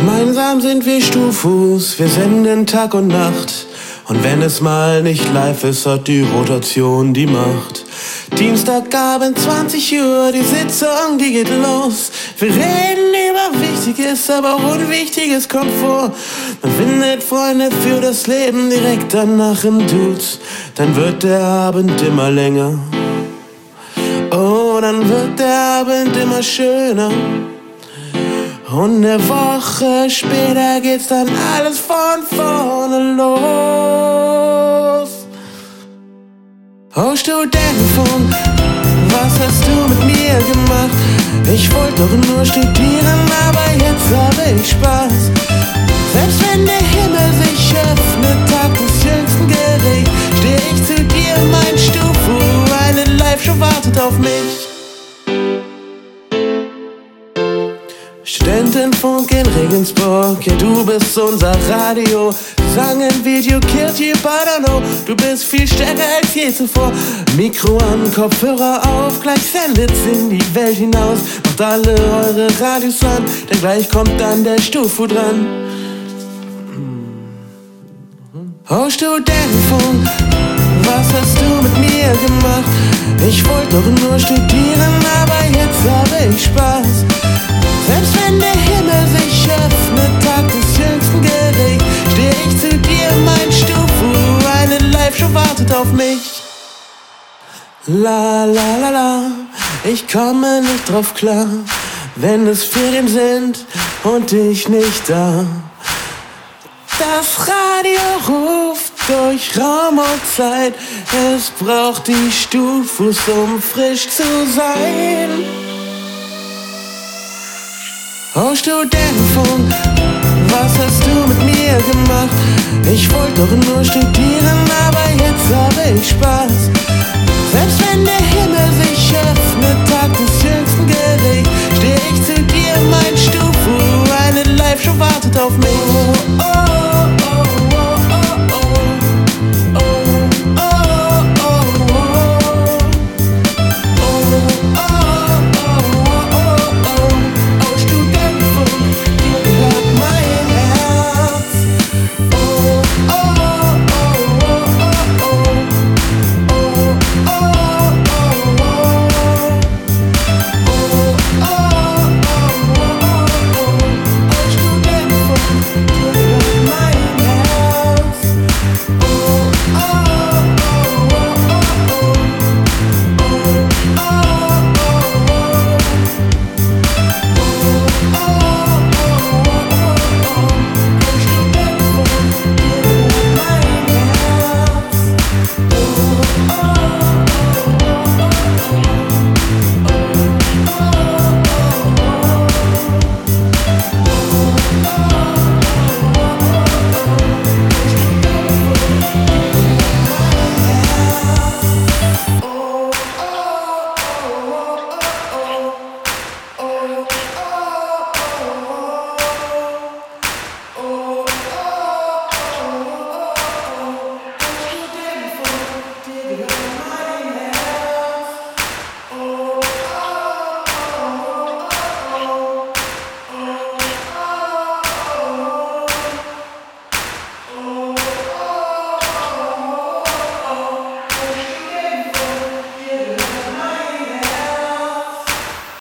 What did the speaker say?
Gemeinsam sind wir Stufus, wir senden Tag und Nacht. Und wenn es mal nicht live ist, hat die Rotation die Macht. Dienstagabend 20 Uhr, die Sitzung, die geht los. Wir reden über Wichtiges, aber auch Unwichtiges kommt vor. Man findet Freunde für das Leben direkt danach im Dudes. Dann wird der Abend immer länger. Oh, dann wird der Abend immer schöner. Und eine Woche später geht's dann alles von vorne los. Oh Studentenfunk, was hast du mit mir gemacht? Ich wollte doch nur studieren, aber jetzt habe ich Spaß. Selbst wenn der Himmel sich öffnet, Tag des jüngsten Gerichts, steh ich zu dir, mein Stufu, eine Live-Show wartet auf mich. Studentenfunk in Regensburg, ja du bist unser Radio. Sangen Video killt you, but I know, du bist viel stärker als je zuvor. Mikro an, Kopfhörer auf, gleich sendet's in die Welt hinaus. Macht alle eure Radios an, denn gleich kommt dann der Stufu dran. Oh Studentenfunk, was hast du mit mir gemacht? Ich wollte doch nur studieren, aber jetzt habe ich Spaß. Wenn der Himmel sich öffnet, Tag des jüngsten Gerichts, steh ich zu dir, mein Stufu, eine Live-Show wartet auf mich. La la la la, ich komme nicht drauf klar, wenn es Ferien sind und ich nicht da. Das Radio ruft durch Raum und Zeit, es braucht die Stufus, um frisch zu sein. Oh Studentenfunk, was hast du mit mir gemacht? Ich wollte doch nur studieren, aber jetzt habe ich Spaß.